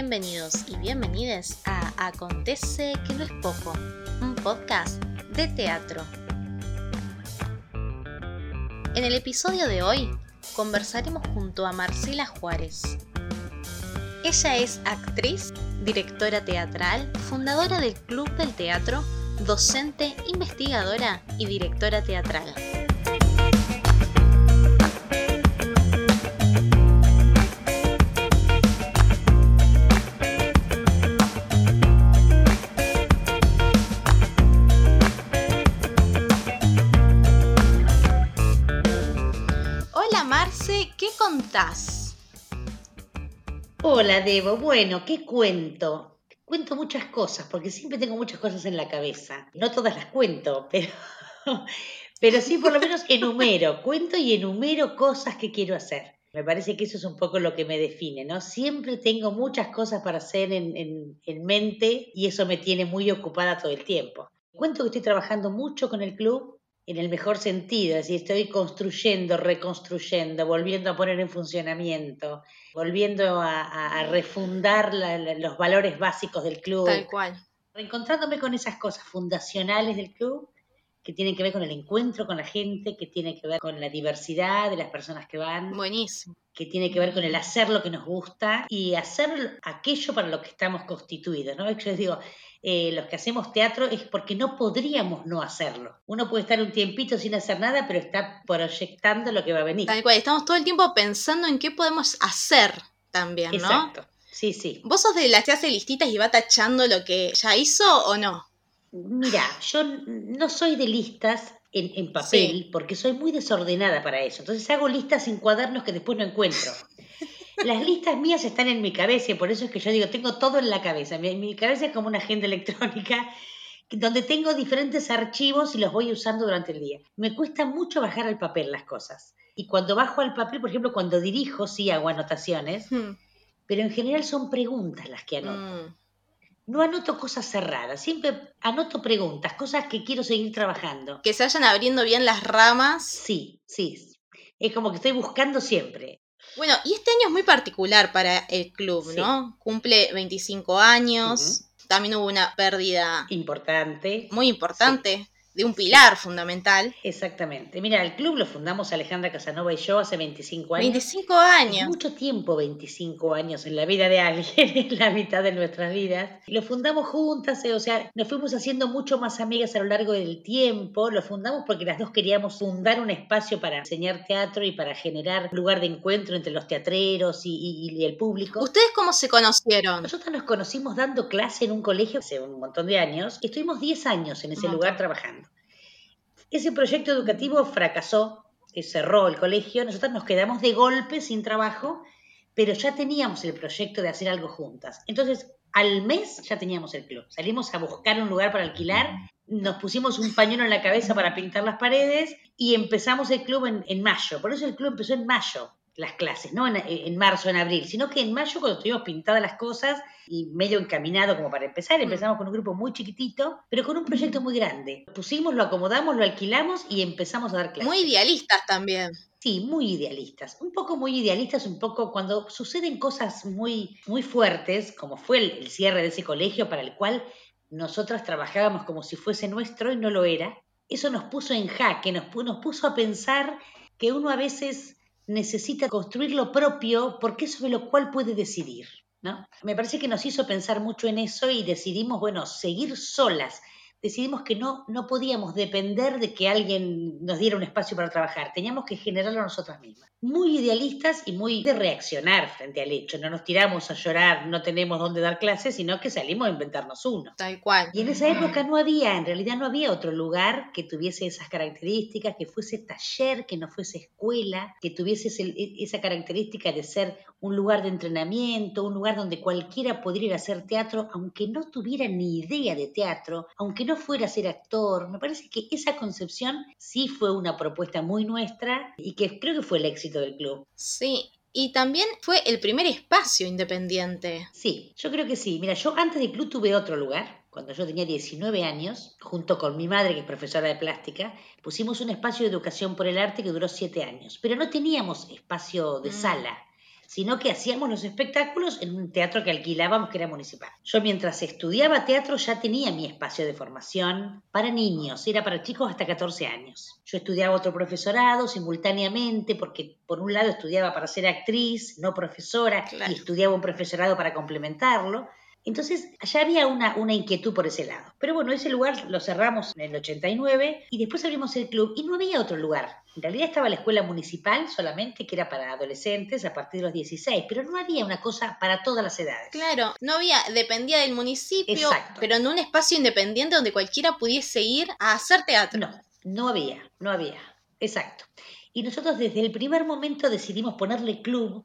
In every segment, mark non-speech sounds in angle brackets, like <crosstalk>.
Bienvenidos y bienvenides a Acontece que no es poco, un podcast de teatro. En el episodio de hoy conversaremos junto a Marcela Juárez. Ella es actriz, directora teatral, fundadora del Club del Teatro, docente, investigadora y directora teatral. Hola Debo, bueno, ¿qué cuento? Cuento muchas cosas, porque siempre tengo muchas cosas en la cabeza. No todas las cuento, <laughs> pero, pero sí por lo menos enumero, cuento y enumero cosas que quiero hacer. Me parece que eso es un poco lo que me define, ¿no? Siempre tengo muchas cosas para hacer en, en mente y eso me tiene muy ocupada todo el tiempo. Cuento que estoy trabajando mucho con el club, en el mejor sentido, es decir, estoy construyendo, reconstruyendo, volviendo a poner en funcionamiento, volviendo a, a- refundar la- la- los valores básicos del club, Tal cual. reencontrándome con esas cosas fundacionales del club que tienen que ver con el encuentro con la gente, que tienen que ver con la diversidad de las personas que van, Buenísimo. que tiene que ver con el hacer lo que nos gusta y hacer aquello para lo que estamos constituidos, ¿no? Yo les digo, eh, los que hacemos teatro es porque no podríamos no hacerlo. Uno puede estar un tiempito sin hacer nada, pero está proyectando lo que va a venir. Tal cual. Estamos todo el tiempo pensando en qué podemos hacer también, ¿no? Exacto. Sí, sí. ¿Vos sos de las que hace listitas y va tachando lo que ya hizo o no? Mira, yo no soy de listas en, en papel porque soy muy desordenada para eso. Entonces hago listas en cuadernos que después no encuentro. Las listas mías están en mi cabeza y por eso es que yo digo, tengo todo en la cabeza. Mi, mi cabeza es como una agenda electrónica donde tengo diferentes archivos y los voy usando durante el día. Me cuesta mucho bajar al papel las cosas. Y cuando bajo al papel, por ejemplo, cuando dirijo, sí hago anotaciones, Hmm. pero en general son preguntas las que anoto. Mm. No anoto cosas cerradas, siempre anoto preguntas, cosas que quiero seguir trabajando. Que se vayan abriendo bien las ramas. Sí, sí. Es como que estoy buscando siempre. Bueno, y este año es muy particular para el club, Sí. ¿no? Cumple 25 años. También hubo una pérdida Importante. muy importante de un pilar fundamental. Exactamente. Mira, el club lo fundamos Alejandra Casanova y yo hace 25 años. 25 Es años. mucho tiempo, 25 años en la vida de alguien, <laughs> en la mitad de nuestras vidas. Lo fundamos juntas, eh, o sea, nos fuimos haciendo mucho más amigas a lo largo del tiempo. Lo fundamos porque las dos queríamos fundar un espacio para enseñar teatro y para generar lugar de encuentro entre los teatreros y, y- y el público. ¿Ustedes cómo se conocieron? Nosotros nos conocimos dando clase en un colegio hace un montón de años estuvimos 10 años en ese lugar trabajando. Ese proyecto educativo fracasó, cerró el colegio, nosotros nos quedamos de golpe sin trabajo, pero ya teníamos el proyecto de hacer algo juntas. Entonces, al mes ya teníamos el club. Salimos a buscar un lugar para alquilar, nos pusimos un pañuelo en la cabeza para pintar las paredes y empezamos el club en mayo. Por eso el club empezó en mayo, las clases, no en, en marzo, en abril, sino que en mayo cuando tuvimos pintadas las cosas y medio encaminado como para empezar, empezamos con un grupo muy chiquitito, pero con un proyecto muy grande. Lo pusimos, lo acomodamos, lo alquilamos y empezamos a dar clases. Muy idealistas también. Sí, muy idealistas. Un poco muy idealistas, un poco cuando suceden cosas muy, muy fuertes, como fue el, el cierre de ese colegio para el cual nosotras trabajábamos como si fuese nuestro y no lo era. Eso nos puso en jaque, nos, nos puso a pensar que uno a veces necesita construir lo propio porque es sobre lo cual puede decidir. ¿no? Me parece que nos hizo pensar mucho en eso y decidimos, bueno, seguir solas. Decidimos que no, no podíamos depender de que alguien nos diera un espacio para trabajar, teníamos que generarlo nosotras mismas. Muy idealistas y muy de reaccionar frente al hecho. No nos tiramos a llorar, no tenemos dónde dar clases, sino que salimos a inventarnos uno. Tal cual. Y en esa época no había, en realidad no había otro lugar que tuviese esas características, que fuese taller, que no fuese escuela, que tuviese ese- esa característica de ser un lugar de entrenamiento, un lugar donde cualquiera podría ir a hacer teatro, aunque no tuviera ni idea de teatro, aunque no fuera a ser actor. Me parece que esa concepción sí fue una propuesta muy nuestra y que creo que fue el éxito del club. Sí. Y también fue el primer espacio independiente. Sí, yo creo que sí. Mira, yo antes del club tuve otro lugar. Cuando yo tenía 19 años, junto con mi madre, que es profesora de plástica, pusimos un espacio de educación por el arte que duró 7 años. Pero no teníamos espacio de Mm. sala. Sino que hacíamos los espectáculos en un teatro que alquilábamos que era municipal. Yo mientras estudiaba teatro ya tenía mi espacio de formación para niños, era para chicos hasta 14 años. Yo estudiaba otro profesorado simultáneamente porque por un lado estudiaba para ser actriz, no profesora, y estudiaba un profesorado para complementarlo. Entonces ya había una, una inquietud por ese lado. Pero bueno, ese lugar lo cerramos en el 89 y después abrimos el club y no había otro lugar. En realidad estaba la escuela municipal solamente, que era para adolescentes a partir de los 16, pero no había una cosa para todas las edades. Claro, no había, dependía del municipio, pero en un espacio independiente donde cualquiera pudiese ir a hacer teatro. No, no había, no había, exacto. Y nosotros desde el primer momento decidimos ponerle club,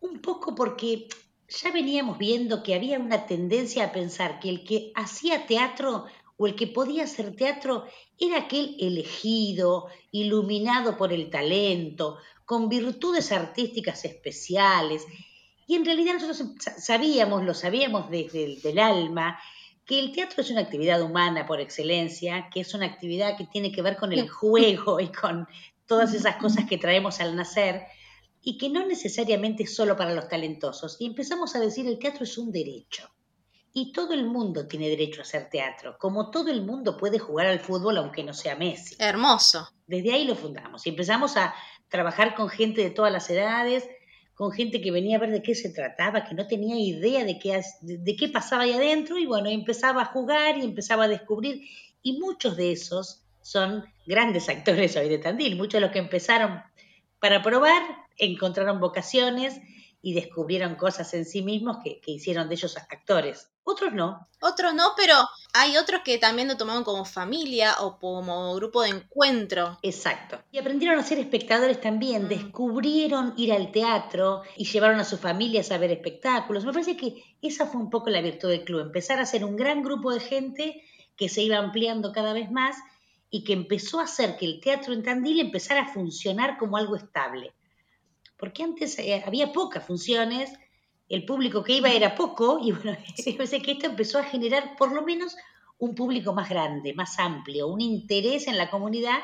un poco porque ya veníamos viendo que había una tendencia a pensar que el que hacía teatro o el que podía hacer teatro era aquel elegido, iluminado por el talento, con virtudes artísticas especiales. Y en realidad nosotros sabíamos, lo sabíamos desde el del alma, que el teatro es una actividad humana por excelencia, que es una actividad que tiene que ver con el <laughs> juego y con todas esas cosas que traemos al nacer, y que no necesariamente es solo para los talentosos. Y empezamos a decir el teatro es un derecho. Y todo el mundo tiene derecho a hacer teatro, como todo el mundo puede jugar al fútbol aunque no sea Messi. Hermoso. Desde ahí lo fundamos y empezamos a trabajar con gente de todas las edades, con gente que venía a ver de qué se trataba, que no tenía idea de qué, de qué pasaba ahí adentro y bueno, empezaba a jugar y empezaba a descubrir y muchos de esos son grandes actores hoy de Tandil, muchos de los que empezaron para probar encontraron vocaciones y descubrieron cosas en sí mismos que, hicieron de ellos actores. Otros no. Otros no, pero hay otros que también lo tomaron como familia o como grupo de encuentro. Exacto. Y aprendieron a ser espectadores también, mm. descubrieron ir al teatro y llevaron a sus familias a ver espectáculos. Me parece que esa fue un poco la virtud del club, empezar a ser un gran grupo de gente que se iba ampliando cada vez más y que empezó a hacer que el teatro en Tandil empezara a funcionar como algo estable porque antes eh, había pocas funciones, el público que iba era poco, y bueno, <laughs> sé que esto empezó a generar por lo menos un público más grande, más amplio, un interés en la comunidad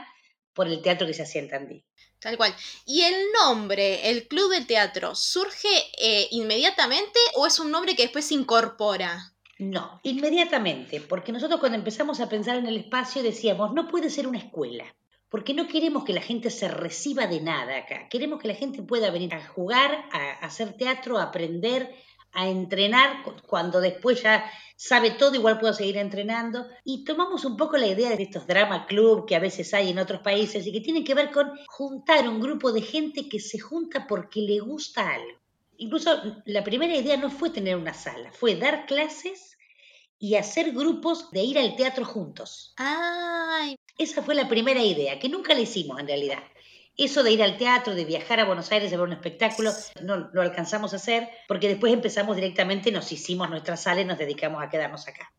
por el teatro que se hacía en Tandil. Tal cual. ¿Y el nombre, el Club de Teatro, surge eh, inmediatamente o es un nombre que después se incorpora? No, inmediatamente, porque nosotros cuando empezamos a pensar en el espacio decíamos, no puede ser una escuela porque no queremos que la gente se reciba de nada acá. Queremos que la gente pueda venir a jugar, a, hacer teatro, a aprender, a entrenar, cuando después ya sabe todo, igual puedo seguir entrenando. Y tomamos un poco la idea de estos drama club que a veces hay en otros países y que tienen que ver con juntar un grupo de gente que se junta porque le gusta algo. Incluso la primera idea no fue tener una sala, fue dar clases y hacer grupos de ir al teatro juntos. Ay, esa fue la primera idea, que nunca la hicimos en realidad. Eso de ir al teatro, de viajar a Buenos Aires a ver un espectáculo, no lo alcanzamos a hacer porque después empezamos directamente, nos hicimos nuestra sala y nos dedicamos a quedarnos acá.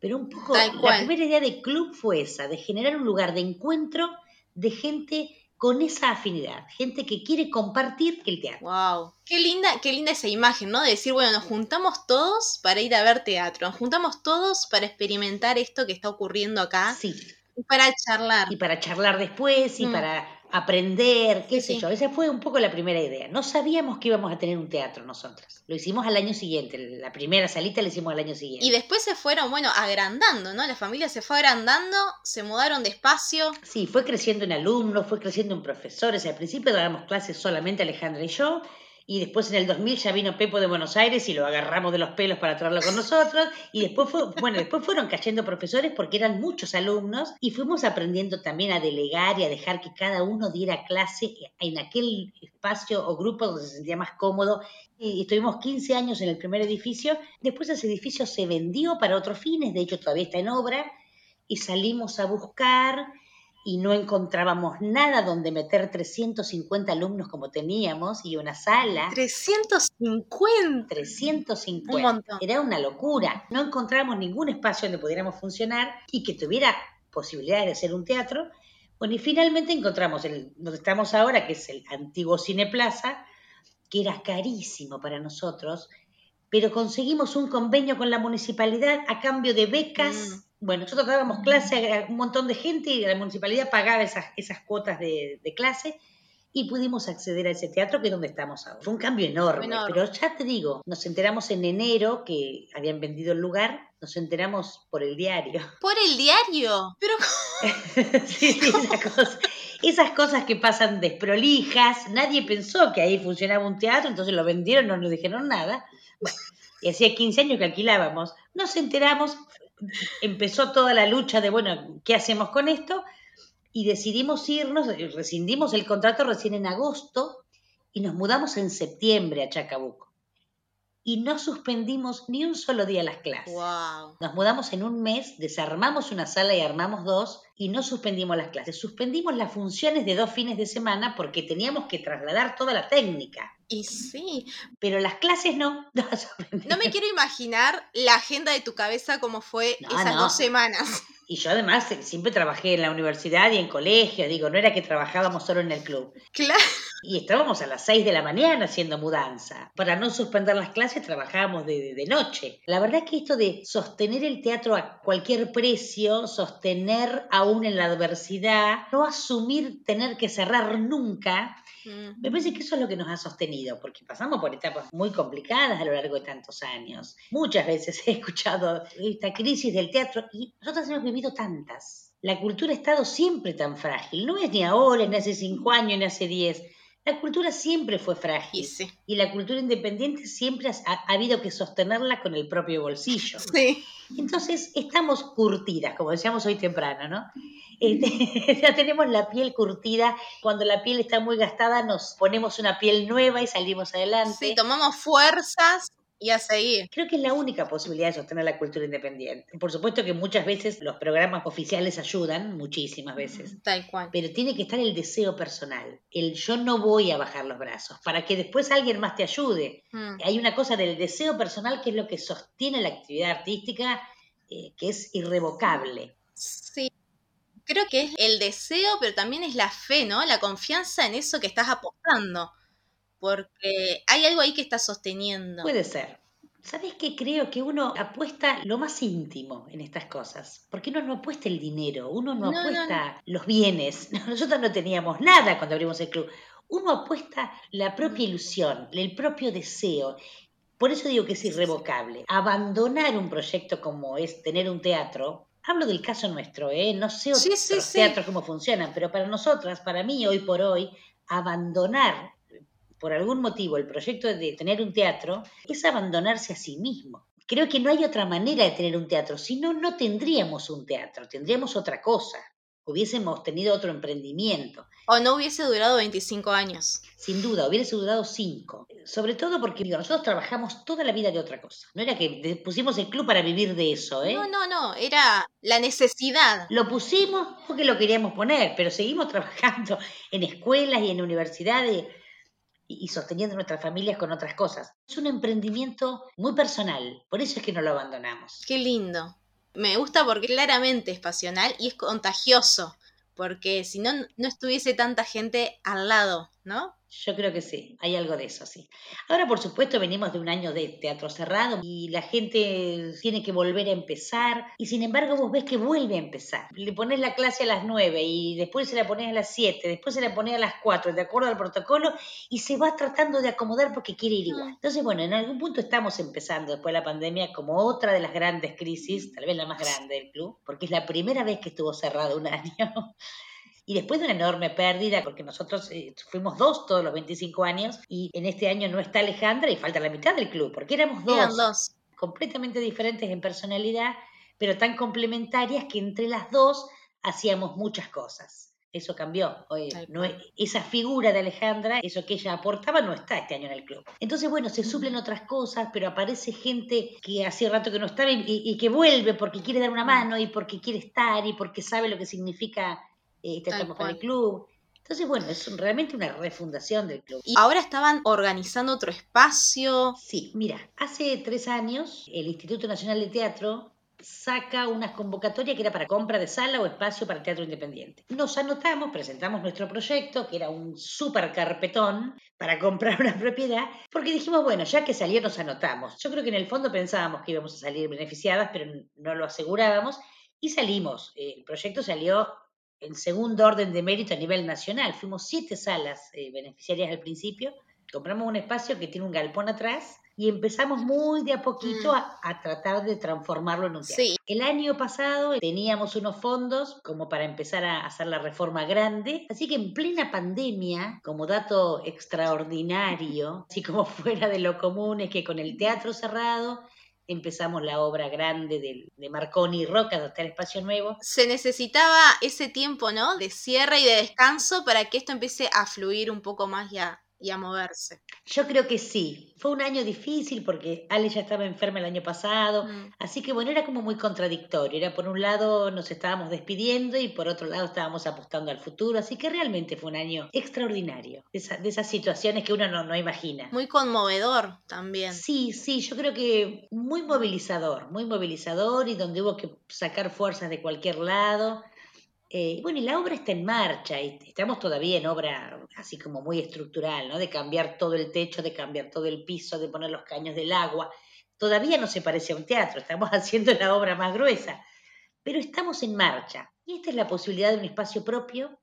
Pero un poco, la primera idea de club fue esa, de generar un lugar de encuentro de gente con esa afinidad, gente que quiere compartir el teatro. Wow, qué linda, qué linda esa imagen, ¿no? De decir, bueno, nos juntamos todos para ir a ver teatro, nos juntamos todos para experimentar esto que está ocurriendo acá. Sí. Y para charlar. Y para charlar después y mm. para aprender, qué sé yo. Esa fue un poco la primera idea. No sabíamos que íbamos a tener un teatro nosotros. Lo hicimos al año siguiente. La primera salita la hicimos al año siguiente. Y después se fueron, bueno, agrandando, ¿no? La familia se fue agrandando, se mudaron despacio. Sí, fue creciendo en alumnos, fue creciendo en profesores. Al principio dábamos clases solamente Alejandra y yo y después en el 2000 ya vino Pepo de Buenos Aires y lo agarramos de los pelos para traerlo con nosotros y después fue, bueno, después fueron cayendo profesores porque eran muchos alumnos y fuimos aprendiendo también a delegar y a dejar que cada uno diera clase en aquel espacio o grupo donde se sentía más cómodo. Y estuvimos 15 años en el primer edificio, después ese edificio se vendió para otros fines, de hecho todavía está en obra y salimos a buscar y no encontrábamos nada donde meter 350 alumnos como teníamos y una sala. 350. 350. Era una locura. No encontrábamos ningún espacio donde pudiéramos funcionar y que tuviera posibilidades de hacer un teatro. Bueno, y finalmente encontramos el, donde estamos ahora, que es el antiguo Cine Plaza, que era carísimo para nosotros, pero conseguimos un convenio con la municipalidad a cambio de becas. Mm bueno, nosotros dábamos clase a un montón de gente y la municipalidad pagaba esas, esas cuotas de, clase y pudimos acceder a ese teatro que es donde estamos ahora. Fue un cambio enorme, Enorme. pero ya te digo, nos enteramos en enero que habían vendido el lugar, nos enteramos por el diario. <laughs> Por el diario. Pero <laughs> Sí, sí, esas cosas, esas cosas que pasan desprolijas, nadie pensó que ahí funcionaba un teatro, entonces lo vendieron, no nos dijeron nada. Bueno, y hacía 15 años que alquilábamos. Nos enteramos, empezó toda la lucha de, bueno, ¿qué hacemos con esto? Y decidimos irnos, rescindimos el contrato recién en agosto y nos mudamos en septiembre a Chacabuco. Y no suspendimos ni un solo día las clases. wow. Nos mudamos en un mes, desarmamos una sala y armamos dos y no suspendimos las clases. Suspendimos las funciones de dos fines de semana porque teníamos que trasladar toda la técnica. Y sí, Pero las clases no. <laughs> No, me quiero imaginar la agenda de tu cabeza como fue No, esas no. dos semanas. Y yo además siempre trabajé en la universidad y en colegio. Digo, no era que trabajábamos solo en el club. Claro. Y estábamos a las 6 de la mañana haciendo mudanza. Para no suspender las clases trabajábamos de, de- de noche. La verdad que esto de sostener el teatro a cualquier precio, sostener aún en la adversidad, no asumir tener que cerrar nunca, Mm. me parece que eso es lo que nos ha sostenido, porque pasamos por etapas muy complicadas a lo largo de tantos años. Muchas veces he escuchado esta crisis del teatro y nosotros hemos vivido tantas. La cultura ha estado siempre tan frágil, no es ni ahora, ni hace cinco años, ni hace diez. La cultura siempre fue frágil Y sí. y la cultura independiente siempre ha, ha habido que sostenerla con el propio bolsillo. Sí. Entonces estamos curtidas, como decíamos hoy temprano, ¿no? Este, <laughs> ya tenemos la piel curtida. Cuando la piel está muy gastada, nos ponemos una piel nueva y salimos adelante. Sí, tomamos fuerzas y a seguir. Creo que es la única posibilidad de sostener la cultura independiente. Por supuesto que muchas veces los programas oficiales ayudan, muchísimas veces. Tal cual. Pero tiene que estar el deseo personal, el yo no voy a bajar los brazos, para que después alguien más te ayude. Mm. Hay una cosa del deseo personal que es lo que sostiene la actividad artística, eh, que es irrevocable. Sí. Creo que es el deseo, pero también es la fe, ¿no? La confianza en eso que estás apostando. Porque hay algo ahí que estás sosteniendo. Puede ser. ¿Sabes qué? Creo que uno apuesta lo más íntimo en estas cosas. Porque uno no apuesta el dinero, uno no, No, no, apuesta los bienes. <laughs> Nosotros no teníamos nada cuando abrimos el club. Uno apuesta la propia ilusión, el propio deseo. Por eso digo que es irrevocable. Abandonar un proyecto como es tener un teatro. Hablo del caso nuestro, ¿eh? No sé otros sí, sí. teatros cómo funcionan, pero para nosotras, para mí, hoy por hoy, abandonar por algún motivo el proyecto de tener un teatro es abandonarse a sí mismo. Creo que no hay otra manera de tener un teatro, si no, no tendríamos un teatro, tendríamos otra cosa, hubiésemos tenido otro emprendimiento. O no hubiese durado 25 años. Sin duda, hubiese durado cinco. Sobre todo porque digo, nosotros trabajamos toda la vida de otra cosa. No era que pusimos el club para vivir de eso, ¿eh? No, no, no. Era la necesidad. Lo pusimos porque lo queríamos poner, pero seguimos <laughs> trabajando en escuelas y en universidades y, y sosteniendo nuestras familias con otras cosas. Es un emprendimiento muy personal, por eso es que no lo abandonamos. Qué lindo. Me gusta porque claramente es pasional y es contagioso. Porque si no, no estuviese tanta gente al lado, ¿no? Yo creo que sí, hay algo de eso, sí. Ahora, por supuesto, venimos de un año de teatro cerrado y la gente tiene que volver a empezar y sin embargo vos ves que vuelve a empezar. Le pones la clase a las 9 y después se la pones a las 7, después se la pones a las 4, de acuerdo al protocolo, y se va tratando de acomodar porque quiere ir igual. Mm. Entonces, bueno, en algún punto estamos empezando después de la pandemia como otra de las grandes crisis, tal vez la más grande del club, porque es la primera vez que estuvo cerrado un <laughs> año. Y después de una enorme pérdida, porque nosotros eh, fuimos dos todos los 25 años y en este año no está Alejandra y falta la mitad del club, porque éramos dos, Eran dos. completamente diferentes en personalidad, pero tan complementarias que entre las dos hacíamos muchas cosas. Eso cambió. Tal no, esa figura de Alejandra, eso que ella aportaba, no está este año en el club. Entonces, bueno, se suplen otras cosas, pero aparece gente que hacía rato que no estaba y, y que vuelve porque quiere dar una mano y porque quiere estar y porque sabe lo que significa esta Tal etapa para el club. Entonces, bueno, es un- realmente una refundación del club. Y ahora estaban organizando otro espacio. Sí, mira, hace tres años el Instituto Nacional de Teatro saca una convocatoria que era para compra de sala o espacio para teatro independiente. Nos anotamos, presentamos nuestro proyecto, que era un súper carpetón para <laughs> comprar una propiedad, porque dijimos, bueno, ya que salió nos anotamos. Yo creo que en el fondo pensábamos que íbamos a salir beneficiadas, pero no lo asegurábamos y salimos. El proyecto salió en segundo orden de mérito a nivel nacional. Fuimos siete salas eh, beneficiarias al principio, compramos un espacio que tiene un galpón atrás y empezamos muy de a poquito Mm. a, a tratar de transformarlo en un teatro. Sí. El año pasado teníamos unos fondos como para empezar a hacer la reforma grande, así que en plena pandemia, como dato extraordinario, así como <laughs> fuera de lo común, es que con el teatro cerrado empezamos la obra grande de, Marconi y Roca, donde está el espacio nuevo. Se necesitaba ese tiempo, ¿no? De cierre y de descanso para que esto empiece a fluir un poco más y a, y a moverse. Yo creo que sí. Fue un año difícil porque Ale ya estaba enferma el año pasado, Mm. así que bueno, era como muy contradictorio. Era por un lado nos estábamos despidiendo y por otro lado estábamos apostando al futuro, así que realmente fue un año extraordinario, de, esa- de esas situaciones que uno no, no imagina. Muy conmovedor también. Sí, sí, yo creo que muy movilizador, muy movilizador y donde hubo que sacar fuerzas de cualquier lado. Eh, bueno, y la obra está en marcha y estamos todavía en obra así como muy estructural, ¿no? De cambiar todo el techo, de cambiar todo el piso, de poner los caños del agua. Todavía no se parece a un teatro, estamos <laughs> haciendo la obra más gruesa, pero estamos en marcha. Y esta es la posibilidad de un espacio propio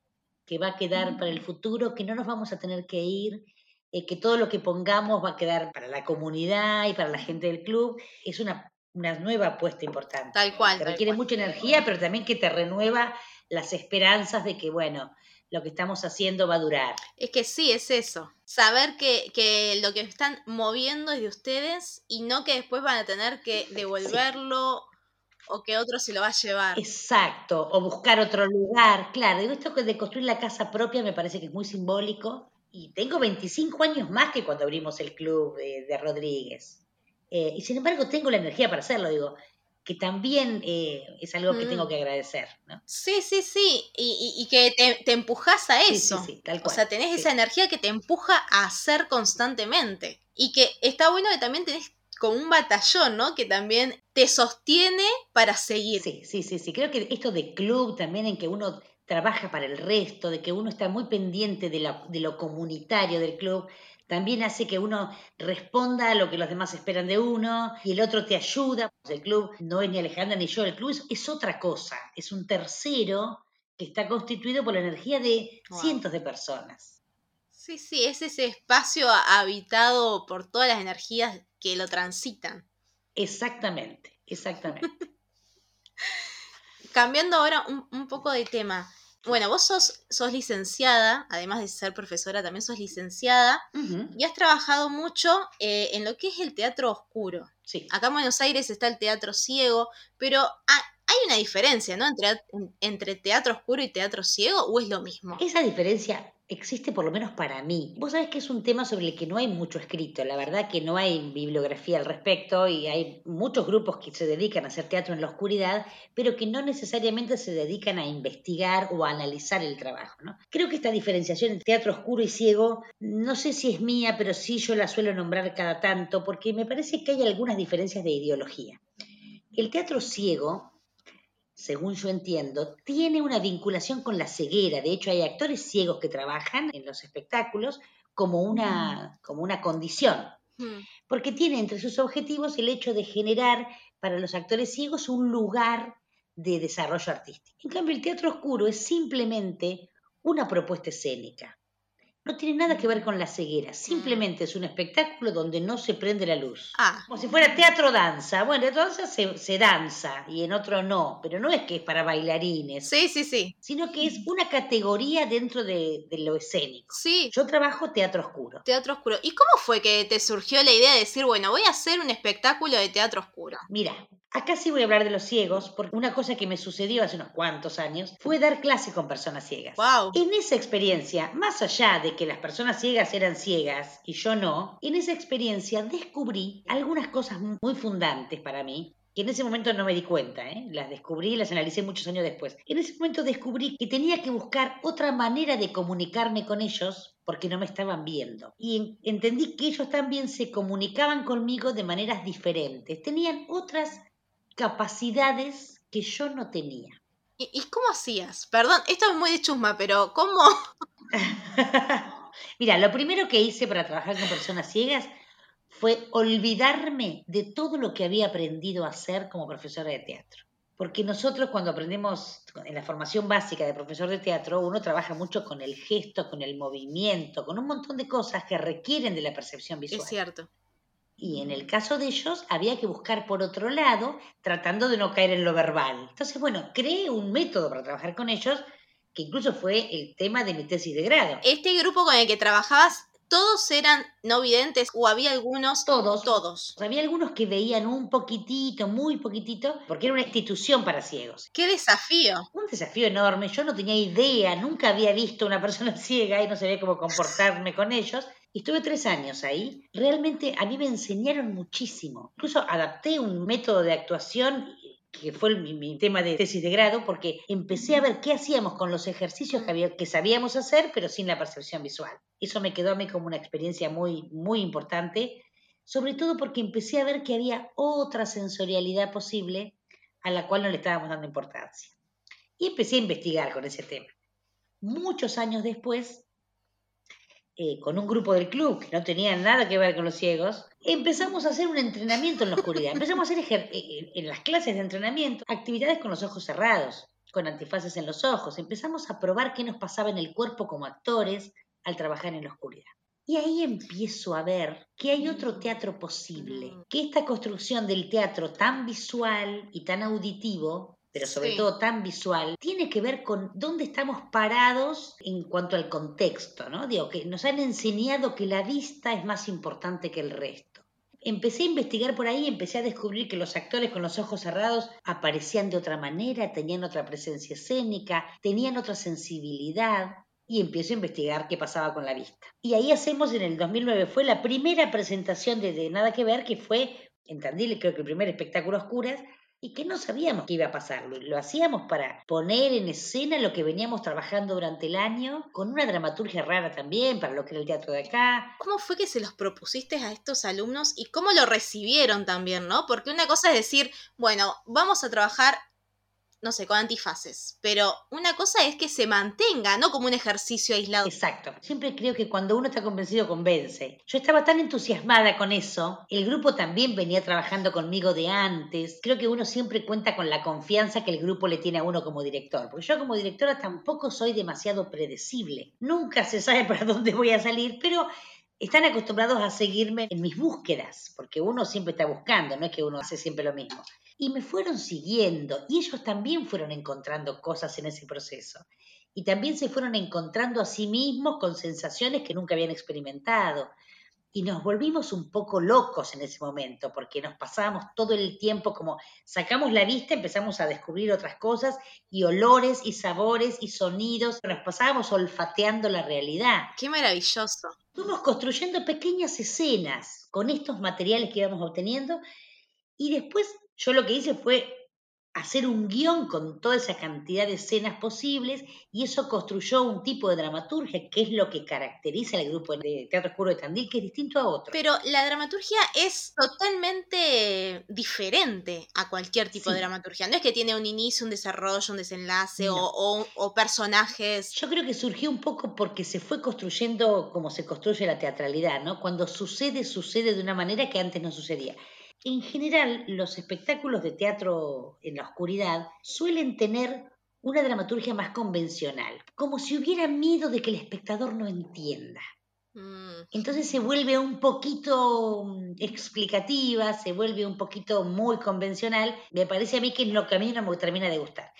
que va a quedar para el futuro, que no nos vamos a tener que ir, eh, que todo lo que pongamos va a quedar para la comunidad y para la gente del club. Es una, una nueva apuesta importante. Tal cual. Tal requiere cual. mucha energía, pero también que te renueva las esperanzas de que, bueno, lo que estamos haciendo va a durar. Es que sí, es eso. Saber que, que lo que están moviendo es de ustedes y no que después van a tener que devolverlo o que otro se lo va a llevar. Exacto, o buscar otro lugar. Claro, digo, esto de construir la casa propia me parece que es muy simbólico. Y tengo 25 años más que cuando abrimos el club de, de Rodríguez. Eh, y sin embargo tengo la energía para hacerlo, digo, que también eh, es algo que Mm. tengo que agradecer, ¿no? Sí, sí, sí. Y, y- y que te, te empujas a eso. sí, sí, tal O cual. sea, tenés esa energía que te empuja a hacer constantemente. Y que está bueno que también tenés como un batallón, ¿no? Que también te sostiene para seguir. Sí, sí, sí, sí. Creo que esto de club también en que uno trabaja para el resto, de que uno está muy pendiente de, la- de lo comunitario del club, también hace que uno responda a lo que los demás esperan de uno y el otro te ayuda. El club no es ni Alejandra ni yo, el club es, es otra cosa, es un tercero que está constituido por la energía de Wow. cientos de personas. Sí, sí, es ese espacio habitado por todas las energías que lo transitan. Exactamente, exactamente. <laughs> Cambiando ahora un, un poco de tema. Bueno, vos sos, sos licenciada, además de ser profesora, también sos licenciada y has trabajado mucho eh, en lo que es el teatro oscuro. Sí. Acá en Buenos Aires está el teatro ciego, pero ha- hay una diferencia, ¿no? Entre, en- entre teatro oscuro y teatro ciego, ¿o es lo mismo? Esa diferencia existe por lo menos para mí. Vos sabés que es un tema sobre el que no hay mucho escrito, la verdad que no hay bibliografía al respecto y hay muchos grupos que se dedican a hacer teatro en la oscuridad, pero que no necesariamente se dedican a investigar o a analizar el trabajo. ¿no? Creo que esta diferenciación entre teatro oscuro y ciego, no sé si es mía, pero sí yo la suelo nombrar cada tanto, porque me parece que hay algunas diferencias de ideología. El teatro ciego según yo entiendo, tiene una vinculación con la ceguera. De hecho, hay actores ciegos que trabajan en los espectáculos como una, como una condición, Hmm, porque tiene entre sus objetivos el hecho de generar para los actores ciegos un lugar de desarrollo artístico. En cambio, el teatro oscuro es simplemente una propuesta escénica. No tiene nada que ver con la ceguera, simplemente es un espectáculo donde no se prende la luz. Ah, Como si fuera teatro danza. Bueno, teatro danza se, se danza y en otro no, pero no es que es para bailarines, sí, sí, sí. sino que es una categoría dentro de, de lo escénico. Sí, Yo trabajo teatro oscuro. teatro oscuro. ¿Y cómo fue que te surgió la idea de decir, bueno, voy a hacer un espectáculo de teatro oscuro? Mira, acá sí voy a hablar de los ciegos, porque una cosa que me sucedió hace unos cuantos años fue dar clase con personas ciegas. ¡Wow! En esa experiencia, más allá de que las personas ciegas eran ciegas y yo no, en esa experiencia descubrí algunas cosas muy fundantes para mí, que en ese momento no me di cuenta, ¿eh? las descubrí y las analicé muchos años después. En ese momento descubrí que tenía que buscar otra manera de comunicarme con ellos porque no me estaban viendo. Y en- entendí que ellos también se comunicaban conmigo de maneras diferentes, tenían otras capacidades que yo no tenía. ¿Y, y cómo hacías? Perdón, esto es muy de chusma, pero ¿cómo? <laughs> Mira, lo primero que hice para trabajar con personas ciegas fue olvidarme de todo lo que había aprendido a hacer como profesora de teatro. Porque nosotros cuando aprendemos en la formación básica de profesor de teatro, uno trabaja mucho con el gesto, con el movimiento, con un montón de cosas que requieren de la percepción visual. Es cierto. Y en el caso de ellos había que buscar por otro lado, tratando de no caer en lo verbal. Entonces, bueno, creé un método para trabajar con ellos, que incluso fue el tema de mi tesis de grado. Este grupo con el que trabajabas ¿Todos eran no videntes o había algunos? Todos. Todos. Había algunos que veían un poquitito, muy poquitito, porque era una institución para ciegos. ¡Qué desafío! Un desafío enorme. Yo no tenía idea, nunca había visto una persona <laughs> ciega y no sabía cómo comportarme con ellos. Estuve tres años ahí. Realmente a mí me enseñaron muchísimo. Incluso adapté un método de actuación que fue mi, tema de tesis de grado, porque empecé a ver qué hacíamos con los ejercicios que, que sabíamos hacer, pero sin la percepción visual. Eso me quedó a mí como una experiencia muy, muy importante, sobre todo porque empecé a ver que había otra sensorialidad posible a la cual no le estábamos dando importancia. Y empecé a investigar con ese tema. Muchos años después, eh, con un grupo del club que no tenía nada que ver con los ciegos, empezamos a hacer un entrenamiento en la oscuridad. Empezamos a hacer eh, eh, en las clases de entrenamiento actividades con los ojos cerrados, con antifaces en los ojos. Empezamos a probar qué nos pasaba en el cuerpo como actores al trabajar en la oscuridad. Y ahí empiezo a ver que hay otro teatro posible, mm. que esta construcción del teatro tan visual y tan auditivo pero sobre todo tan visual, tiene que ver con dónde estamos parados en cuanto al contexto, ¿no? Digo, que nos han enseñado que la vista es más importante que el resto. Empecé a investigar por ahí, empecé a descubrir que los actores con los ojos cerrados aparecían de otra manera, tenían otra presencia escénica, tenían otra sensibilidad, y empiezo a investigar qué pasaba con la vista. Y ahí hacemos en el 2009, fue la primera presentación de, Nada que Ver, que fue en Tandil, creo que el primer espectáculo oscuras, y que no sabíamos qué iba a pasar. Lo, hacíamos para poner en escena lo que veníamos trabajando durante el año, con una dramaturgia rara también para lo que era el teatro de acá. ¿Cómo fue que se los propusiste a estos alumnos y cómo lo recibieron también, no? Porque una cosa es decir, bueno, vamos a trabajar no sé, con antifaces. Pero una cosa es que se mantenga, no como un ejercicio aislado. Exacto. Siempre creo que cuando uno está convencido, convence. Yo estaba tan entusiasmada con eso. El grupo también venía trabajando conmigo de antes. Creo que uno siempre cuenta con la confianza que el grupo le tiene a uno como director. Porque yo como directora tampoco soy demasiado predecible. Nunca se sabe <laughs> para dónde voy a salir, pero están acostumbrados a seguirme en mis búsquedas, porque uno siempre está buscando, no es que uno hace siempre lo mismo y me fueron siguiendo y ellos también fueron encontrando cosas en ese proceso. Y también se fueron encontrando a sí mismos con sensaciones que nunca habían experimentado. Y nos volvimos un poco locos en ese momento, porque nos pasábamos todo el tiempo como sacamos la vista, empezamos a descubrir otras cosas y olores y sabores y sonidos, nos pasábamos olfateando la realidad. ¡Qué maravilloso! Fuimos construyendo pequeñas escenas con estos materiales que íbamos obteniendo y después yo lo que hice fue hacer un guion con toda esa cantidad de escenas posibles y eso construyó un tipo de dramaturgia que es lo que caracteriza al grupo de Teatro Oscuro de Tandil, que es distinto a otro. Pero la dramaturgia es totalmente diferente a cualquier tipo de dramaturgia. No es que tiene un inicio, un desarrollo, un desenlace o, o, personajes. Yo creo que surgió un poco porque se fue construyendo como se construye la teatralidad, ¿no? Cuando sucede, sucede de una manera que antes no sucedía. En general, los espectáculos de teatro en la oscuridad suelen tener una dramaturgia más convencional, como si hubiera miedo de que el espectador no entienda. Mm. Entonces se vuelve un poquito mm, explicativa, se vuelve un poquito muy convencional. Me parece a mí que es lo que a mí no me termina de gustar.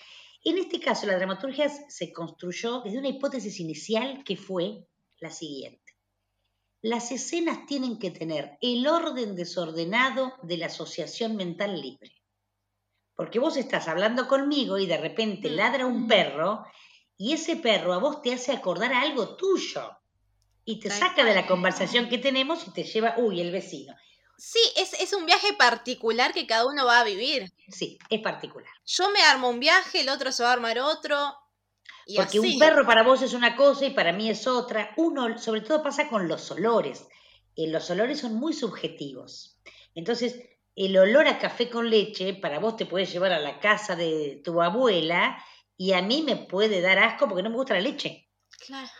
En este caso, la dramaturgia se construyó desde una hipótesis inicial que fue la siguiente las escenas tienen que tener el orden desordenado de la asociación mental libre. Porque vos estás hablando conmigo y de repente mm. ladra un perro y ese perro a vos te hace acordar a algo tuyo y te saca de la conversación que tenemos y te lleva, uy, el vecino. Sí, es, es, un viaje particular que cada uno va a vivir. Sí, es particular. Yo me armo un viaje, el otro se va a armar otro, porque un perro para vos es una cosa y para mí es otra. Uno, sobre todo pasa con los olores. Eh, los olores son muy subjetivos. Entonces, el olor a café con leche para vos te puede llevar a la casa de tu abuela y a mí me puede dar asco porque no me gusta la leche. Claro.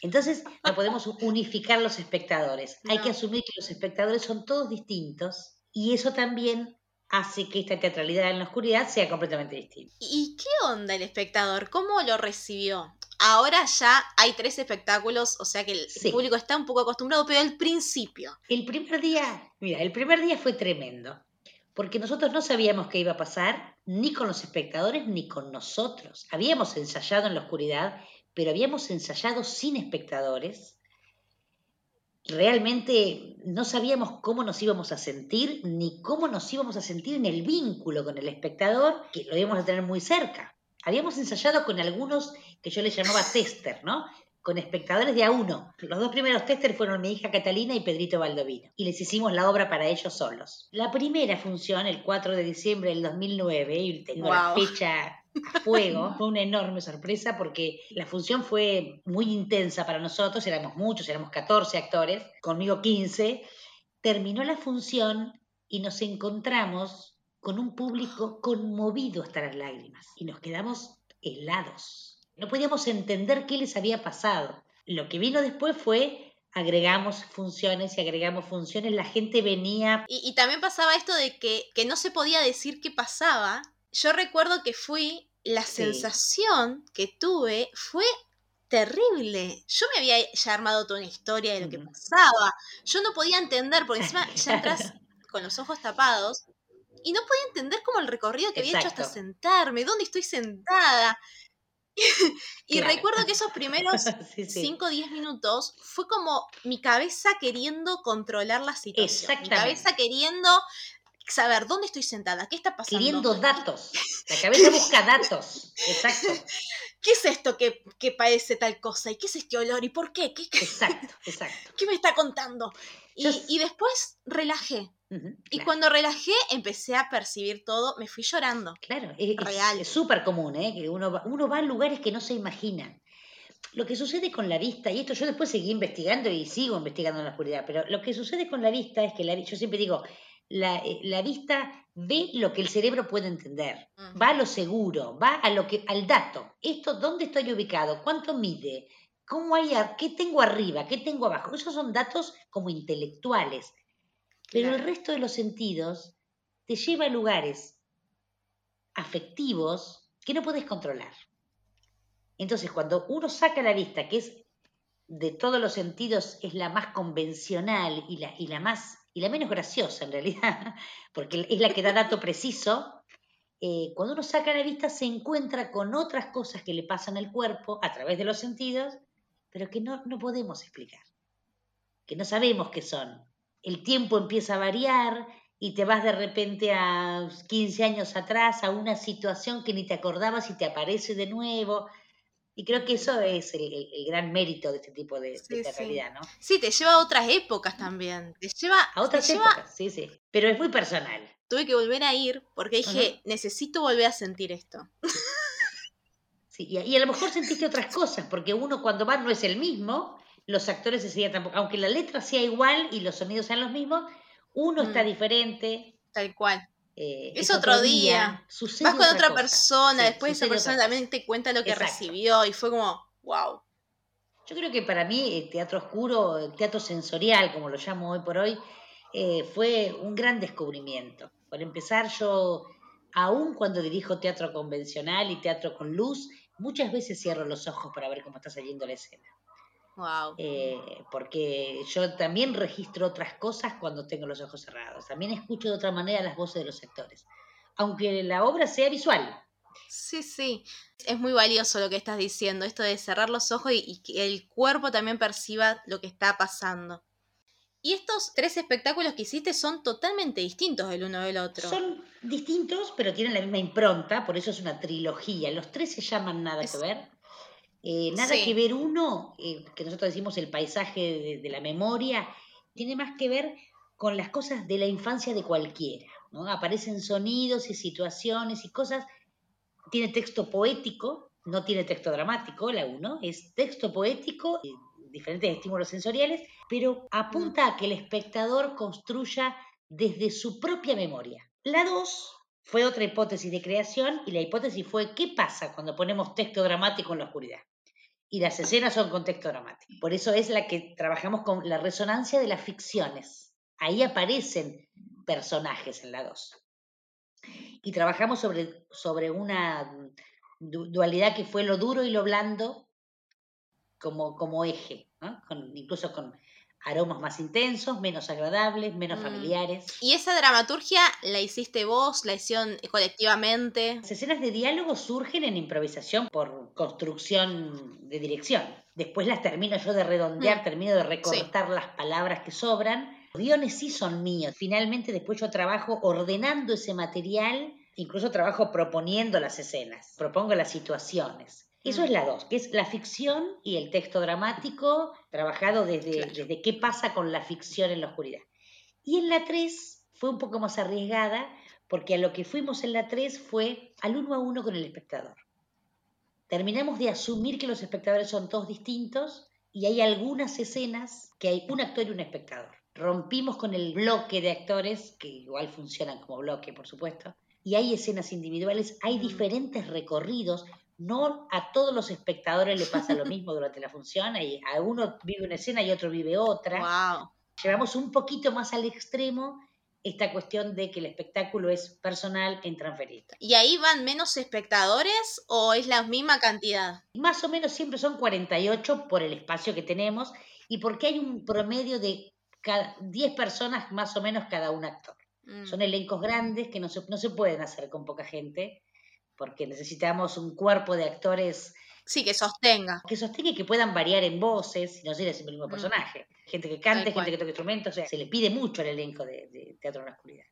Entonces, no <laughs> podemos unificar los espectadores. Hay que asumir que los espectadores son todos distintos y eso también hace que esta teatralidad en la oscuridad sea completamente distinta. ¿Y qué onda el espectador? ¿Cómo lo recibió? Ahora ya hay tres espectáculos, o sea que el público está un poco acostumbrado, pero al principio. El primer día, mira, el primer día fue tremendo, porque nosotros no sabíamos qué iba a pasar, ni con los espectadores, ni con nosotros. Habíamos ensayado en la oscuridad, pero habíamos ensayado sin espectadores realmente no sabíamos cómo nos íbamos a sentir ni cómo nos íbamos a sentir en el vínculo con el espectador, que lo íbamos a tener muy cerca. Habíamos ensayado con algunos que yo les llamaba tester, ¿no? Con espectadores de a uno. Los dos primeros testers fueron mi hija Catalina y Pedrito Valdovino. Y les hicimos la obra para ellos solos. La primera función, el 4 de diciembre del 2009, y tengo la fecha fuego. Fue una enorme sorpresa porque la función fue muy intensa para nosotros, éramos muchos, éramos 14 actores, conmigo 15. Terminó la función y nos encontramos con un público conmovido hasta las lágrimas y nos quedamos helados. No podíamos entender qué les había pasado. Lo que vino después fue agregamos funciones y agregamos funciones, la gente venía... Y, también pasaba esto de que, que no se podía decir qué pasaba. Yo recuerdo que fui la sensación que tuve fue terrible. Yo me había ya armado toda una historia de lo que pasaba. Yo no podía entender, porque encima <laughs> ya entras con los ojos tapados y no podía entender como el recorrido que había hecho hasta sentarme, dónde estoy sentada. <laughs> y recuerdo que esos primeros <laughs> 5 o 10 minutos fue como mi cabeza queriendo controlar la situación. Mi cabeza queriendo saber dónde estoy sentada, qué está pasando. Queriendo datos. La cabeza busca datos. Exacto. ¿Qué es esto que, que, parece tal cosa? ¿Y qué es este olor? ¿Y por qué? ¿Qué, exacto, exacto. ¿Qué me está contando? Y, después relajé. Y cuando relajé, empecé a percibir todo, me fui llorando. Claro, es, Real. es súper común, ¿eh? Que uno va, uno va a lugares que no se imaginan. Lo que sucede con la vista, y esto yo después seguí investigando y sigo investigando en la oscuridad, pero lo que sucede con la vista es que la, yo siempre digo, eh, la, vista ve lo que el cerebro puede entender, va a lo seguro, va a lo que, al dato. Esto, ¿dónde estoy ubicado? ¿Cuánto mide? ¿Cómo hay, ¿Qué tengo arriba? ¿Qué tengo abajo? Esos son datos como intelectuales. Pero el resto de los sentidos te lleva a lugares afectivos que no puedes controlar. Entonces, cuando uno saca la vista, que es de todos los sentidos, es la más convencional y la, y la más y la menos graciosa en realidad, <laughs> porque es la que da dato preciso, eh, cuando uno saca la vista se encuentra con otras cosas que le pasan al cuerpo a través de los sentidos, pero que no, no podemos explicar, que no sabemos qué son. El tiempo empieza a variar y te vas de repente a 15 años atrás a una situación que ni te acordabas y te aparece de nuevo. Y creo que eso es el, gran mérito de este tipo de, realidad, ¿no? Sí, te lleva a otras épocas también. Te lleva a otras épocas, sí, sí. Pero es muy personal. Tuve que volver a ir porque dije, necesito volver a sentir esto. Sí, y a, lo mejor sentiste otras cosas, porque uno cuando va no es el mismo, los actores se siguen tampoco, aunque la letra sea igual y los sonidos sean los mismos, uno está mm. diferente. Tal cual. Eh, es, otro día. Vas con otra, persona, después esa persona también te cuenta lo que recibió y fue como, wow. Yo creo que para mí el teatro oscuro, el teatro sensorial, como lo llamo hoy por hoy, eh, fue un gran descubrimiento. Por empezar, yo, aún cuando dirijo teatro convencional y teatro con luz, muchas veces cierro los ojos para ver cómo está saliendo la escena. Wow. Eh, porque yo también registro otras cosas cuando tengo los ojos cerrados. También escucho de otra manera las voces de los actores. Aunque la obra sea visual. Sí, sí. Es muy valioso lo que estás diciendo, esto de cerrar los ojos y, que el cuerpo también perciba lo que está pasando. Y estos tres espectáculos que hiciste son totalmente distintos el uno del otro. Son distintos, pero tienen la misma impronta, por eso es una trilogía. Los tres se llaman Nada que ver. Eh, nada que ver uno, eh, que nosotros decimos el paisaje de, la memoria, tiene más que ver con las cosas de la infancia de cualquiera. ¿no? Aparecen sonidos y situaciones y cosas. Tiene texto poético, no tiene texto dramático, la uno, es texto poético, y diferentes estímulos sensoriales, pero apunta a que el espectador construya desde su propia memoria. La dos fue otra hipótesis de creación y la hipótesis fue qué pasa cuando ponemos texto dramático en la oscuridad. Y las escenas son con texto dramático. Por eso es la que trabajamos con la resonancia de las ficciones. Ahí aparecen personajes en la dos. y trabajamos sobre, sobre una dualidad que fue lo duro y lo blando como, como eje, con, incluso con aromas más intensos, menos agradables, menos mm. familiares. ¿Y esa dramaturgia la hiciste vos, la hicieron colectivamente? Las escenas de diálogo surgen en improvisación por construcción de dirección. Después las termino yo de redondear, mm. termino de recortar las palabras que sobran. Los guiones sí son míos. Finalmente después yo trabajo ordenando ese material, incluso trabajo proponiendo las escenas, propongo las situaciones. Eso es la dos, que es la ficción y el texto dramático, trabajado desde, desde qué pasa con la ficción en la oscuridad. Y en la tres fue un poco más arriesgada, porque a lo que fuimos en la tres fue al uno a uno con el espectador. Terminamos de asumir que los espectadores son todos distintos y hay algunas escenas que hay un actor y un espectador. Rompimos con el bloque de actores, que igual funcionan como bloque, por supuesto, y hay escenas individuales, hay diferentes recorridos, no a todos los espectadores le pasa lo mismo durante la función, y a uno vive una escena y otro vive otra. Llevamos un poquito más al extremo esta cuestión de que el espectáculo es personal en transferista. ¿Y ahí van menos espectadores o es la misma cantidad? Más o menos siempre son 48 por el espacio que tenemos y porque hay un promedio de cada 10 personas más o menos cada un actor. Mm. Son elencos grandes que no se, no se pueden hacer con poca gente porque necesitamos un cuerpo de actores. Sí, que sostenga. Que sostenga y que puedan variar en voces, no ser el mismo mm. personaje. Gente que cante, gente que toque instrumentos, o sea, se le pide mucho al elenco de, Teatro en la Oscuridad.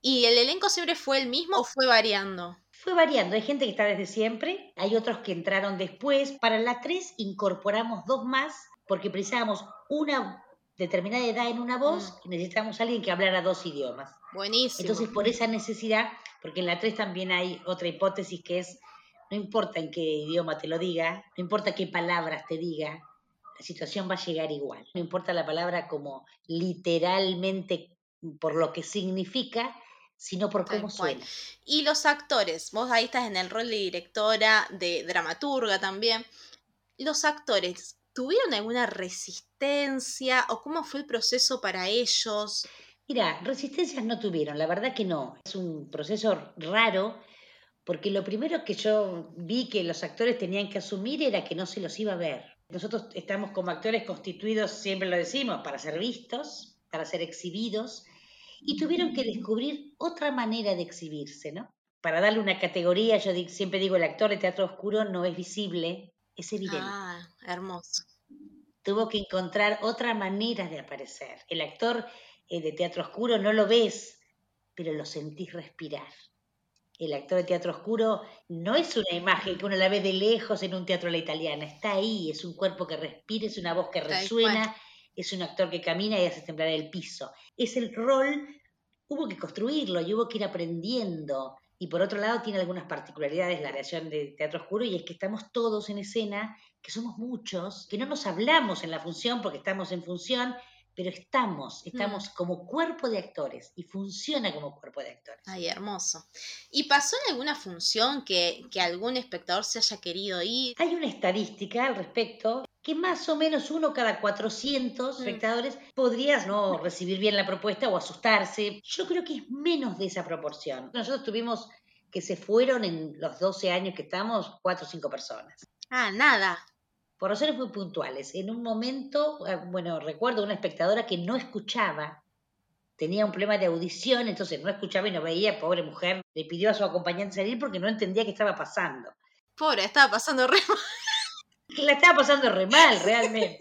¿Y el elenco siempre fue el mismo o fue variando? Fue variando, hay gente que está desde siempre, hay otros que entraron después. Para la tres incorporamos dos más porque precisábamos una determinada edad en una voz mm. y necesitábamos a alguien que hablara dos idiomas. Buenísimo. Entonces, por esa necesidad, porque en la 3 también hay otra hipótesis que es, no importa en qué idioma te lo diga, no importa qué palabras te diga, la situación va a llegar igual. No importa la palabra como literalmente por lo que significa, sino por cómo suena. Y los actores, vos ahí estás en el rol de directora, de dramaturga también. Los actores, ¿Tuvieron alguna resistencia o cómo fue el proceso para ellos? Mira, resistencias no tuvieron, la verdad que no. Es un proceso raro porque lo primero que yo vi que los actores tenían que asumir era que no se los iba a ver. Nosotros estamos como actores constituidos, siempre lo decimos, para ser vistos, para ser exhibidos, y tuvieron que descubrir otra manera de exhibirse, ¿no? Para darle una categoría, yo siempre digo, el actor de teatro oscuro no es visible, es evidente. Ah, hermoso. Tuvo que encontrar otra manera de aparecer. El actor eh, de teatro oscuro no lo ves, pero lo sentís respirar. El actor de teatro oscuro no es una imagen que uno la ve de lejos en un teatro a la italiana, está ahí, es un cuerpo que respira, es una voz que resuena, es un actor que camina y hace temblar el piso. Es el rol, hubo que construirlo y hubo que ir aprendiendo. Y por otro lado tiene algunas particularidades la creación de Teatro Oscuro y es que estamos todos en escena, que somos muchos, que no nos hablamos en la función porque estamos en función, pero estamos, estamos mm. como cuerpo de actores y funciona como cuerpo de actores. Ay, hermoso. ¿Y pasó en alguna función que, que algún espectador se haya querido ir? Hay una estadística al respecto que más o menos uno cada 400 mm. espectadores podría no recibir bien la propuesta o asustarse. Yo creo que es menos de esa proporción. Nosotros tuvimos que se fueron en los 12 años que estamos, 4 o 5 personas. Ah, nada. Por razones muy puntuales. En un momento, eh, bueno, recuerdo una espectadora que no escuchaba, tenía un problema de audición, entonces no escuchaba y no veía, pobre mujer, le pidió a su acompañante salir porque no entendía qué estaba pasando. Pobre, estaba pasando re la estaba pasando re mal, realmente.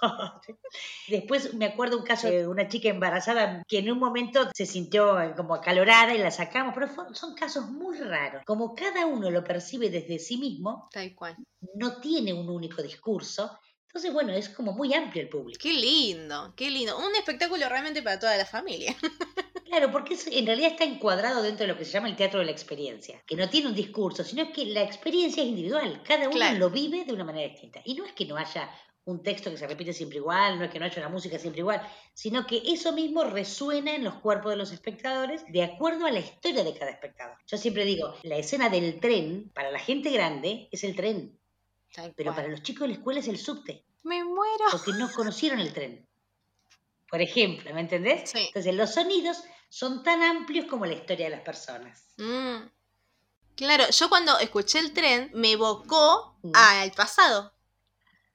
<laughs> Después me acuerdo un caso de una chica embarazada que en un momento se sintió como acalorada y la sacamos, pero son casos muy raros. Como cada uno lo percibe desde sí mismo, Tal cual. no tiene un único discurso. Entonces, bueno, es como muy amplio el público. Qué lindo, qué lindo. Un espectáculo realmente para toda la familia. <laughs> Claro, porque en realidad está encuadrado dentro de lo que se llama el teatro de la experiencia, que no tiene un discurso, sino que la experiencia es individual, cada uno lo vive de una manera distinta. Y no es que no haya un texto que se repite siempre igual, no es que no haya una música siempre igual, sino que eso mismo resuena en los cuerpos de los espectadores de acuerdo a la historia de cada espectador. Yo siempre digo, la escena del tren, para la gente grande, es el tren, pero para los chicos de la escuela es el subte. Me muero. Porque no conocieron el tren. por ejemplo, ¿me entendés? Sí. Entonces, los sonidos son tan amplios como la historia de las personas. Mm. Claro, yo cuando escuché el tren me evocó Mm. al pasado.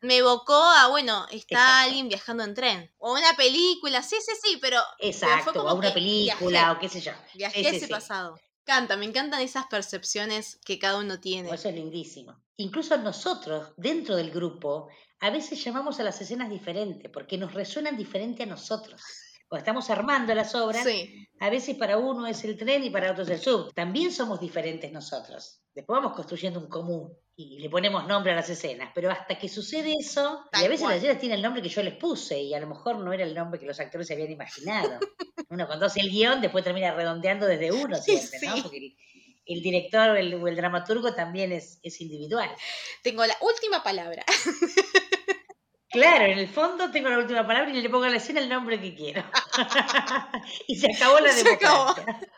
Me evocó a, bueno, está Exacto. alguien viajando en tren. O una película, sí, sí, sí, pero, pero Exacto, como o a una película viajé, o qué sé yo. viajé sí, ese sí. pasado. Canta, me encantan esas percepciones que cada uno tiene. Eso es lindísimo. Incluso nosotros, dentro del grupo, a veces llamamos a las escenas diferentes, porque nos resuenan diferente a nosotros. Cuando estamos armando las obras, Sí, a veces para uno es el tren y para otro es el sub. También somos diferentes nosotros. Después vamos construyendo un común y le ponemos nombre a las escenas, pero hasta que sucede eso, y a veces las escenas tienen el nombre que yo les puse y a lo mejor no era el nombre que los actores se habían imaginado. <laughs> Uno cuando hace el guion después termina redondeando desde uno siempre, ¿no? Sí. Porque el, el director o el, el dramaturgo también es, es individual. tengo la última palabra. <laughs> Claro, en el fondo tengo la última palabra y le pongo a la escena el nombre que quiero. <laughs> y se acabó la <laughs> Se acabó. democracia.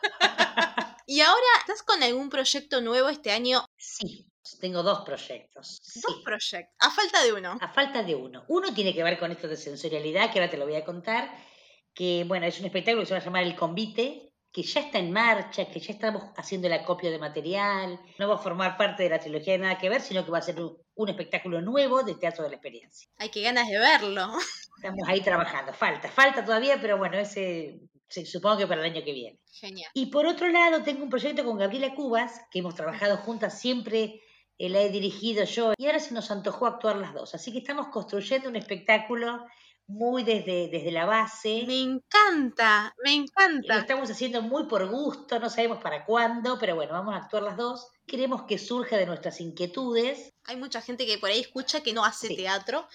Y ahora, ¿estás con algún proyecto nuevo este año? Sí, tengo dos proyectos. Sí. Dos proyectos. A falta de uno. A falta de uno. Uno tiene que ver con esto de sensorialidad, que ahora te lo voy a contar, que bueno, es un espectáculo que se va a llamar El Convite, que ya está en marcha, que ya estamos haciendo el acopio de material. No va a formar parte de la trilogía de Nada que Ver, sino que va a ser un, un espectáculo nuevo de Teatro de la Experiencia. Hay que ganas de verlo. <laughs> Estamos ahí trabajando. Falta, falta todavía, pero bueno, ese se- supongo que para el año que viene. Genial. Y por otro lado, tengo un proyecto con Gabriela Cubas, que hemos trabajado juntas siempre, eh, la he dirigido yo, y ahora se nos antojó actuar las dos. Así que estamos construyendo un espectáculo muy desde, desde la base. Me encanta, me Lo encanta. estamos haciendo muy por gusto, no sabemos para cuándo, pero bueno, vamos a actuar las dos. Queremos que surja de nuestras inquietudes. Hay mucha gente que por ahí escucha que no hace Sí. teatro.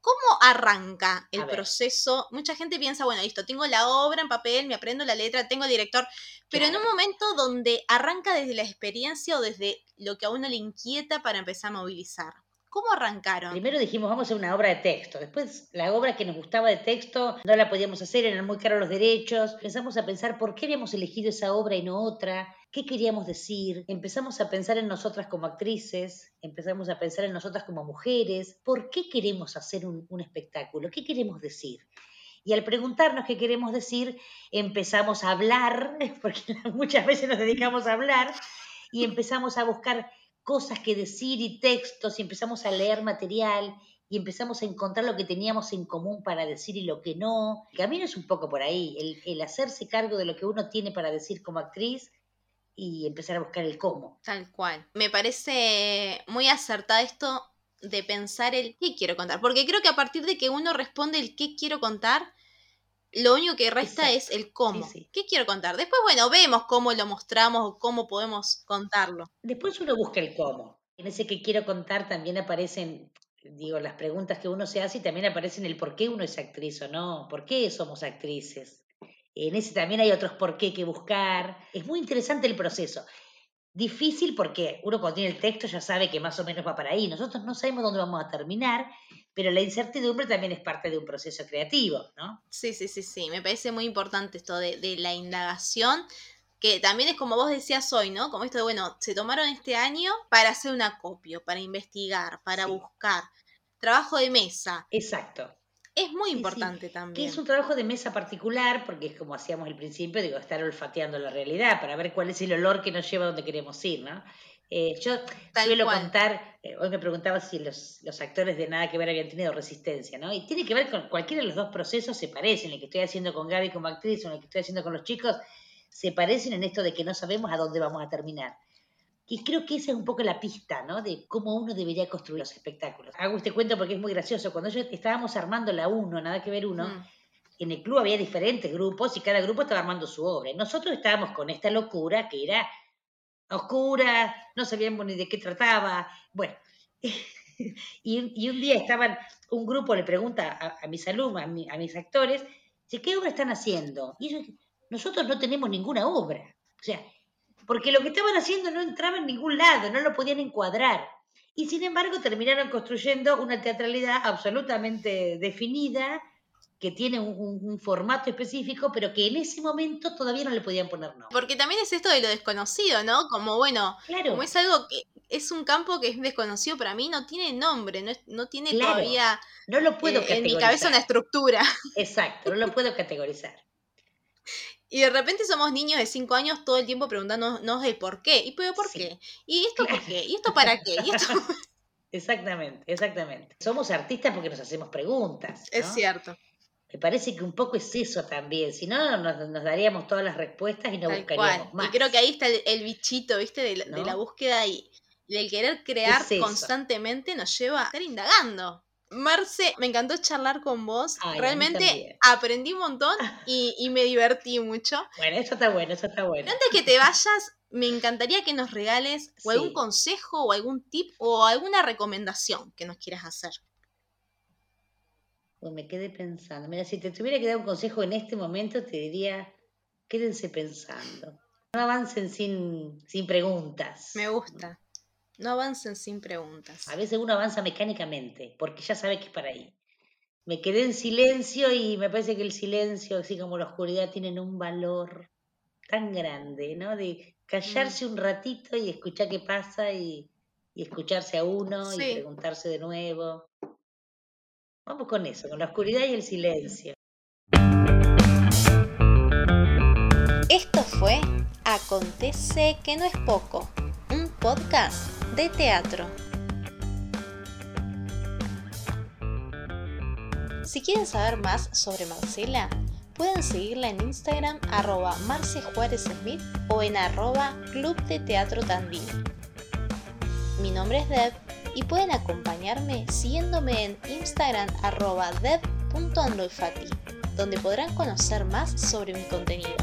¿Cómo arranca el proceso? Mucha gente piensa, bueno, listo, tengo la obra en papel, me aprendo la letra, tengo el director, pero en un momento donde arranca desde la experiencia o desde lo que a uno le inquieta para empezar a movilizar. ¿Cómo arrancaron? Primero dijimos, vamos a hacer una obra de texto. Después, la obra que nos gustaba de texto no la podíamos hacer, eran muy caros los derechos. Empezamos a pensar por qué habíamos elegido esa obra y no otra, qué queríamos decir. Empezamos a pensar en nosotras como actrices, empezamos a pensar en nosotras como mujeres. ¿Por qué queremos hacer un, un espectáculo? ¿Qué queremos decir? Y al preguntarnos qué queremos decir, empezamos a hablar, <laughs> porque muchas veces nos dedicamos a hablar, y empezamos a buscar cosas que decir y textos, y empezamos a leer material, y empezamos a encontrar lo que teníamos en común para decir y lo que no. El camino es un poco por ahí, el, el hacerse cargo de lo que uno tiene para decir como actriz y empezar a buscar el cómo. Tal cual. Me parece muy acertado esto de pensar el qué quiero contar. Porque creo que a partir de que uno responde el qué quiero contar, lo único que resta Exacto. es el cómo. Sí, sí. ¿Qué quiero contar? Después, bueno, vemos cómo lo mostramos o cómo podemos contarlo. Después uno busca el cómo. En ese que quiero contar también aparecen, digo, las preguntas que uno se hace y también aparecen el por qué uno es actriz o no, por qué somos actrices. En ese también hay otros por qué que buscar. Es muy interesante el proceso. Difícil porque uno cuando tiene el texto ya sabe que más o menos va para ahí. Nosotros no sabemos dónde vamos a terminar, pero la incertidumbre también es parte de un proceso creativo, ¿no? Sí, sí, sí, sí. Me parece muy importante esto de, de la indagación, que también es como vos decías hoy, ¿no? Como esto de, bueno, se tomaron este año para hacer un acopio, para investigar, para Sí. buscar. Trabajo de mesa. Exacto. Es muy Sí, sí. importante Que también. es un trabajo de mesa particular, porque es como hacíamos al principio, digo, estar olfateando la realidad para ver cuál es el olor que nos lleva a donde queremos ir, ¿no? Eh, yo Tal suelo cual. contar, eh, hoy me preguntaba si los, los actores de Nada que Ver habían tenido resistencia, ¿no? Y tiene que ver con cualquiera de los dos procesos, se parecen, el que estoy haciendo con Gaby como actriz o el que estoy haciendo con los chicos, se parecen en esto de que no sabemos a dónde vamos a terminar. Y creo que esa es un poco la pista, ¿no? De cómo uno debería construir los espectáculos. Hago este cuento porque es muy gracioso. Cuando yo estábamos armando la 1, nada que ver uno, Mm. en el club había diferentes grupos y cada grupo estaba armando su obra. Y nosotros estábamos con esta locura que era oscura, no sabíamos ni de qué trataba. Bueno, <laughs> y, y un día estaban, un grupo le pregunta a, mis alumnos, a, mi- a mis actores, ¿qué obra están haciendo? Y ellos, nosotros no tenemos ninguna obra. O sea, porque lo que estaban haciendo no entraba en ningún lado, no lo podían encuadrar. Y sin embargo terminaron construyendo una teatralidad absolutamente definida, que tiene un, un- un formato específico, pero que en ese momento todavía no le podían poner nombre. Porque también es esto de lo desconocido, ¿no? Como bueno, Claro, como es algo que, es un campo que es desconocido para mí, no tiene nombre, no, no tiene todavía no lo puedo eh, en mi cabeza una estructura. Exacto, no lo puedo categorizar. <laughs> Y de repente somos niños de 5 años todo el tiempo preguntándonos el por qué. ¿Y pero por qué? ¿Y esto por qué? ¿Y esto para qué? ¿Y esto... <laughs> exactamente, exactamente. Somos artistas porque nos hacemos preguntas. Es cierto. Me parece que un poco es eso también, si no nos, daríamos todas las respuestas y no buscaríamos más. Y creo que ahí está el, bichito, ¿viste? De, la búsqueda y del querer crear constantemente nos lleva a estar indagando. Marce, me encantó charlar con vos. Realmente aprendí un montón <laughs> y, me divertí mucho. Bueno, eso está bueno, eso está bueno. Antes que te vayas, me encantaría que nos regales o algún consejo o algún tip o alguna recomendación que nos quieras hacer. Pues me quedé pensando. Mira, si te tuviera que dar un consejo en este momento, te diría, quédense pensando. No avancen sin, sin preguntas. Me gusta. No avancen sin preguntas. A veces uno avanza mecánicamente, porque ya sabe que es para ahí. Me quedé en silencio y me parece que el silencio, así como la oscuridad, tienen un valor tan grande, ¿no? De callarse mm. un ratito y escuchar qué pasa y, escucharse a uno y preguntarse de nuevo. Vamos con eso, con la oscuridad y el silencio. Esto fue Acontece que no es poco, un podcast de teatro. Si quieren saber más sobre Marcela, pueden seguirla en Instagram arroba Marce Juárez Smith o en arroba Club de Teatro Tandil. Mi nombre es Deb y pueden acompañarme siguiéndome en Instagram arroba donde podrán conocer más sobre mi contenido.